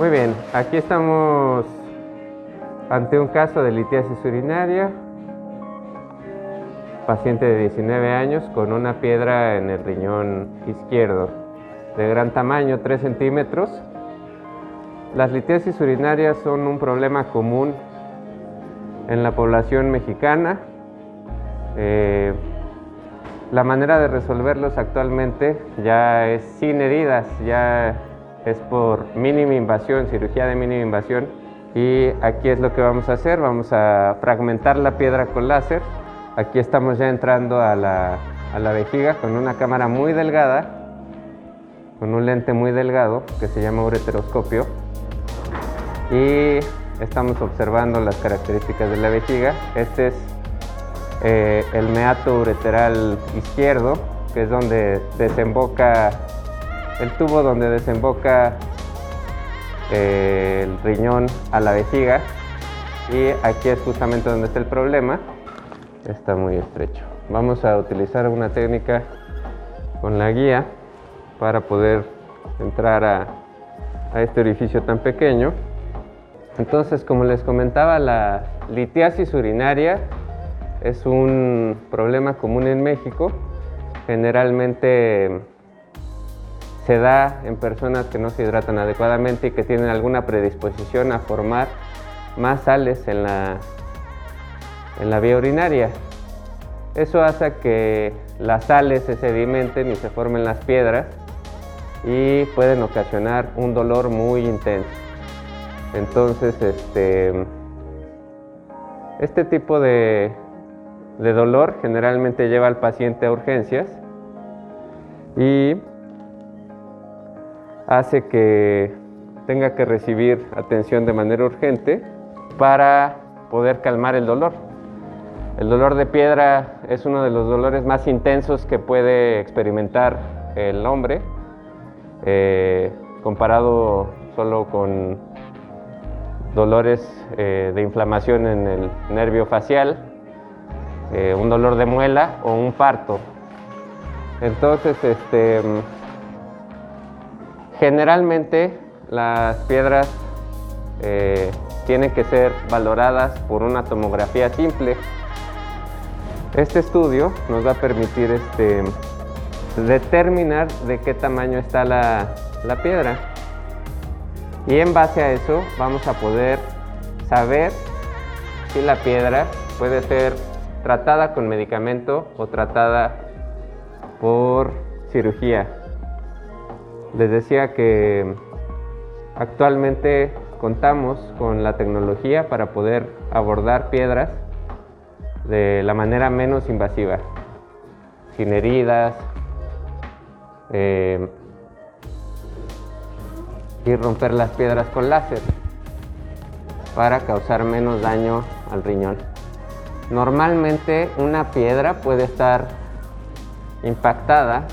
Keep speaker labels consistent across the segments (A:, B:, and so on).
A: Muy bien, aquí estamos ante un caso de litiasis urinaria, paciente de 19 años con una piedra en el riñón izquierdo de gran tamaño, 3 centímetros. Las litiasis urinarias son un problema común en la población mexicana. Eh, la manera de resolverlos actualmente ya es sin heridas, ya es por mínima invasión, cirugía de mínima invasión. Y aquí es lo que vamos a hacer, vamos a fragmentar la piedra con láser. Aquí estamos ya entrando a la, a la vejiga con una cámara muy delgada, con un lente muy delgado que se llama ureteroscopio. Y estamos observando las características de la vejiga. Este es eh, el meato ureteral izquierdo, que es donde desemboca el tubo donde desemboca eh, el riñón a la vejiga. Y aquí es justamente donde está el problema. Está muy estrecho. Vamos a utilizar una técnica con la guía para poder entrar a, a este orificio tan pequeño. Entonces como les comentaba la litiasis urinaria es un problema común en México. Generalmente se da en personas que no se hidratan adecuadamente y que tienen alguna predisposición a formar más sales en la, en la vía urinaria. Eso hace que las sales se sedimenten y se formen las piedras y pueden ocasionar un dolor muy intenso. Entonces, este, este tipo de, de dolor generalmente lleva al paciente a urgencias y hace que tenga que recibir atención de manera urgente para poder calmar el dolor. El dolor de piedra es uno de los dolores más intensos que puede experimentar el hombre, eh, comparado solo con dolores eh, de inflamación en el nervio facial, eh, un dolor de muela o un parto. Entonces, este, Generalmente las piedras eh, tienen que ser valoradas por una tomografía simple. Este estudio nos va a permitir este, determinar de qué tamaño está la, la piedra. Y en base a eso vamos a poder saber si la piedra puede ser tratada con medicamento o tratada por cirugía. Les decía que actualmente contamos con la tecnología para poder abordar piedras de la manera menos invasiva, sin heridas eh, y romper las piedras con láser para causar menos daño al riñón. Normalmente una piedra puede estar impactada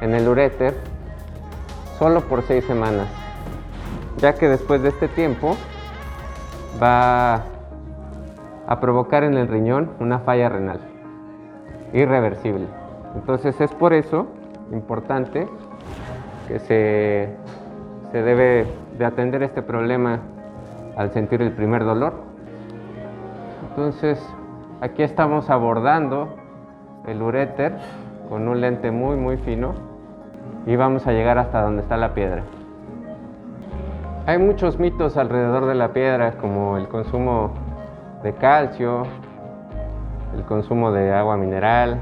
A: en el uréter solo por seis semanas, ya que después de este tiempo va a provocar en el riñón una falla renal irreversible. Entonces es por eso importante que se, se debe de atender este problema al sentir el primer dolor. Entonces aquí estamos abordando el uréter con un lente muy muy fino y vamos a llegar hasta donde está la piedra. Hay muchos mitos alrededor de la piedra, como el consumo de calcio, el consumo de agua mineral.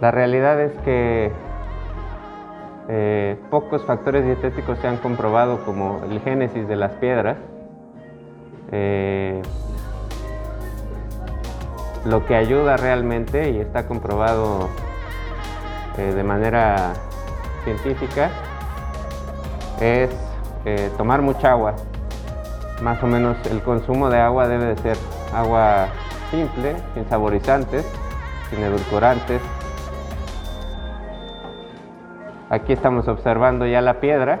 A: La realidad es que eh, pocos factores dietéticos se han comprobado como el génesis de las piedras. Eh, lo que ayuda realmente y está comprobado eh, de manera científica es eh, tomar mucha agua. Más o menos el consumo de agua debe de ser agua simple, sin saborizantes, sin edulcorantes. Aquí estamos observando ya la piedra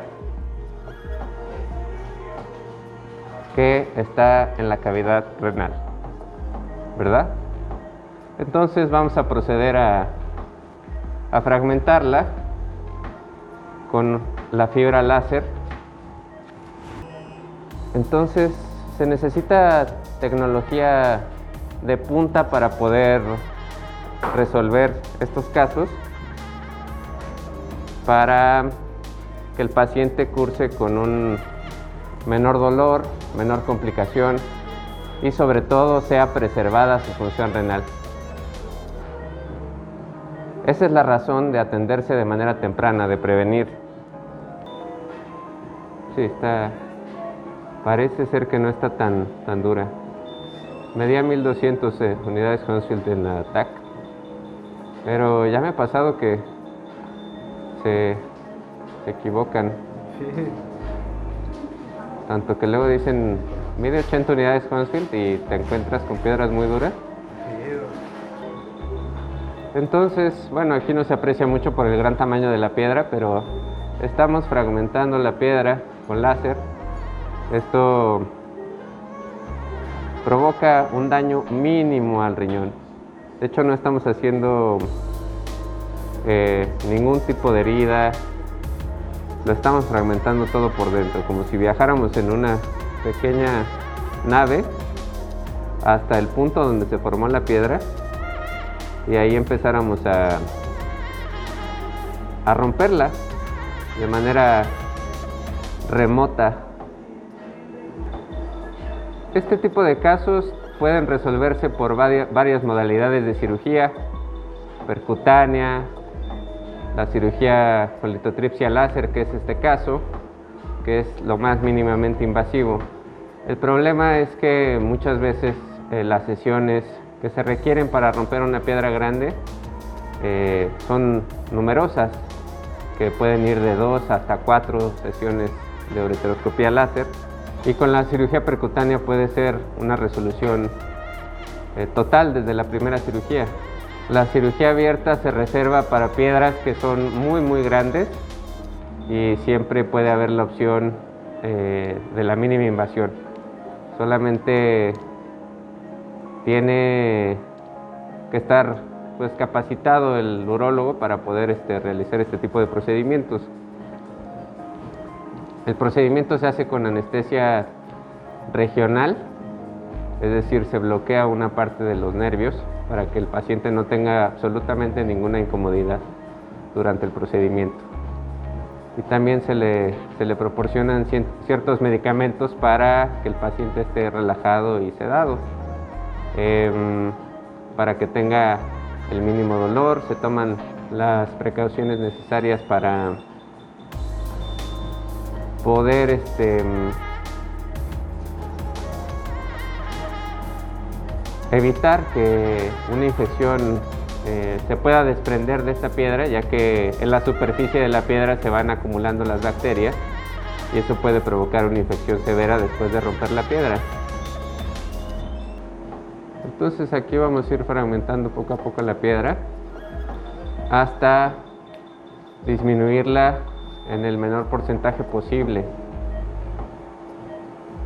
A: que está en la cavidad renal, ¿verdad? Entonces vamos a proceder a a fragmentarla con la fibra láser Entonces se necesita tecnología de punta para poder resolver estos casos para que el paciente curse con un menor dolor, menor complicación y sobre todo sea preservada su función renal. Esa es la razón de atenderse de manera temprana, de prevenir. Sí, está. Parece ser que no está tan, tan dura. Medía 1200 eh, unidades Hounsfield en la TAC. Pero ya me ha pasado que se, se equivocan. Tanto que luego dicen, mide 80 unidades Hounsfield y te encuentras con piedras muy duras. Entonces, bueno, aquí no se aprecia mucho por el gran tamaño de la piedra, pero estamos fragmentando la piedra con láser. Esto provoca un daño mínimo al riñón. De hecho, no estamos haciendo eh, ningún tipo de herida. Lo estamos fragmentando todo por dentro, como si viajáramos en una pequeña nave hasta el punto donde se formó la piedra y ahí empezáramos a, a romperla de manera remota. Este tipo de casos pueden resolverse por varias modalidades de cirugía, percutánea, la cirugía con láser, que es este caso, que es lo más mínimamente invasivo. El problema es que muchas veces eh, las sesiones que se requieren para romper una piedra grande eh, son numerosas, que pueden ir de dos hasta cuatro sesiones de ureteroscopía láser. Y con la cirugía percutánea puede ser una resolución eh, total desde la primera cirugía. La cirugía abierta se reserva para piedras que son muy muy grandes y siempre puede haber la opción eh, de la mínima invasión. Solamente tiene que estar pues, capacitado el urólogo para poder este, realizar este tipo de procedimientos. El procedimiento se hace con anestesia regional, es decir, se bloquea una parte de los nervios para que el paciente no tenga absolutamente ninguna incomodidad durante el procedimiento. Y también se le, se le proporcionan ciertos medicamentos para que el paciente esté relajado y sedado. Em, para que tenga el mínimo dolor, se toman las precauciones necesarias para poder este, evitar que una infección eh, se pueda desprender de esta piedra, ya que en la superficie de la piedra se van acumulando las bacterias y eso puede provocar una infección severa después de romper la piedra. Entonces aquí vamos a ir fragmentando poco a poco la piedra hasta disminuirla en el menor porcentaje posible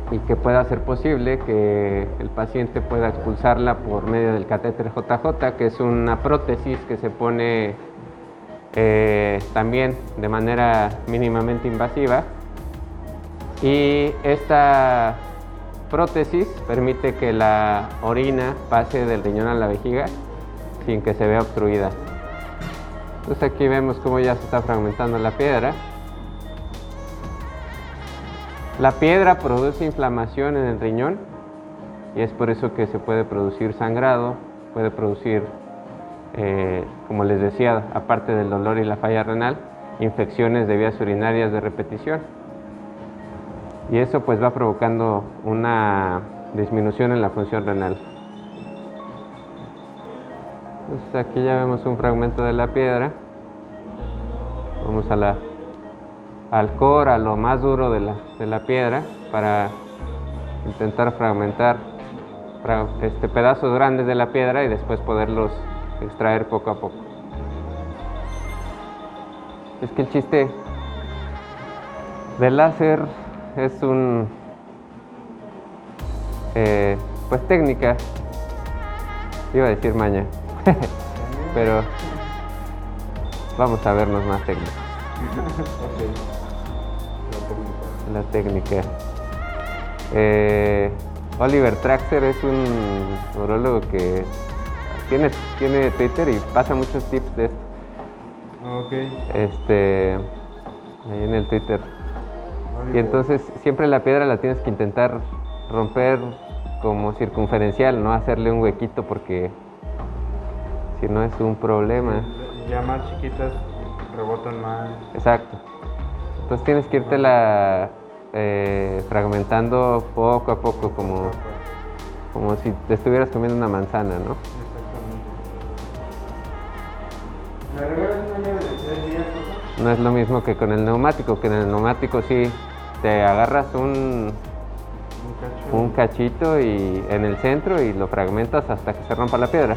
A: y que pueda ser posible que el paciente pueda expulsarla por medio del catéter JJ, que es una prótesis que se pone eh, también de manera mínimamente invasiva. Y esta prótesis permite que la orina pase del riñón a la vejiga sin que se vea obstruida. Entonces aquí vemos cómo ya se está fragmentando la piedra. La piedra produce inflamación en el riñón y es por eso que se puede producir sangrado, puede producir, eh, como les decía, aparte del dolor y la falla renal, infecciones de vías urinarias de repetición. Y eso pues va provocando una disminución en la función renal. Entonces aquí ya vemos un fragmento de la piedra. Vamos a la al core, a lo más duro de la, de la piedra, para intentar fragmentar este, pedazos grandes de la piedra y después poderlos extraer poco a poco. Es que el chiste del láser es un, eh, pues técnica, iba a decir maña, pero vamos a vernos más técnicos la técnica. Eh, Oliver Traxer es un urologo que tiene, tiene Twitter y pasa muchos tips de esto.
B: Ok.
A: Este, ahí en el Twitter. Y entonces siempre la piedra la tienes que intentar romper como circunferencial, no hacerle un huequito porque si no es un problema.
B: Ya más chiquitas rebotan más.
A: Exacto. Entonces tienes que irte la eh, fragmentando poco a poco, como, como si te estuvieras comiendo una manzana, ¿no?
B: Exactamente. ¿Me regalas una llave de tres días, por favor?
A: No es lo mismo que con el neumático, que en el neumático sí te agarras un, un cachito y en el centro y lo fragmentas hasta que se rompa la piedra.